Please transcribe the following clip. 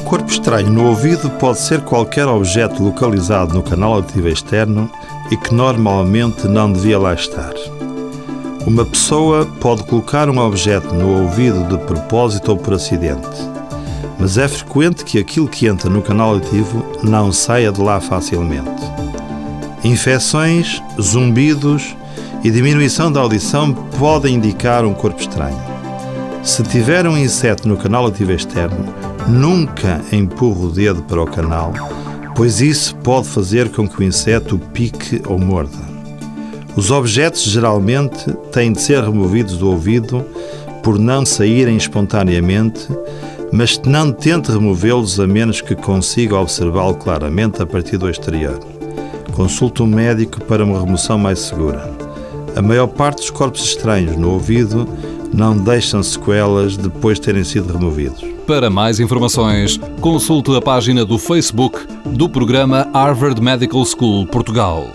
corpo estranho no ouvido pode ser qualquer objeto localizado no canal auditivo externo e que normalmente não devia lá estar. Uma pessoa pode colocar um objeto no ouvido de propósito ou por acidente, mas é frequente que aquilo que entra no canal auditivo não saia de lá facilmente. Infecções, zumbidos e diminuição da audição podem indicar um corpo estranho. Se tiver um inseto no canal auditivo externo, nunca empurre o dedo para o canal, pois isso pode fazer com que o inseto pique ou morda. Os objetos geralmente têm de ser removidos do ouvido por não saírem espontaneamente, mas não tente removê-los a menos que consiga observá-lo claramente a partir do exterior. Consulte um médico para uma remoção mais segura. A maior parte dos corpos estranhos no ouvido não deixam sequelas depois de terem sido removidos. Para mais informações, consulte a página do Facebook do programa Harvard Medical School Portugal.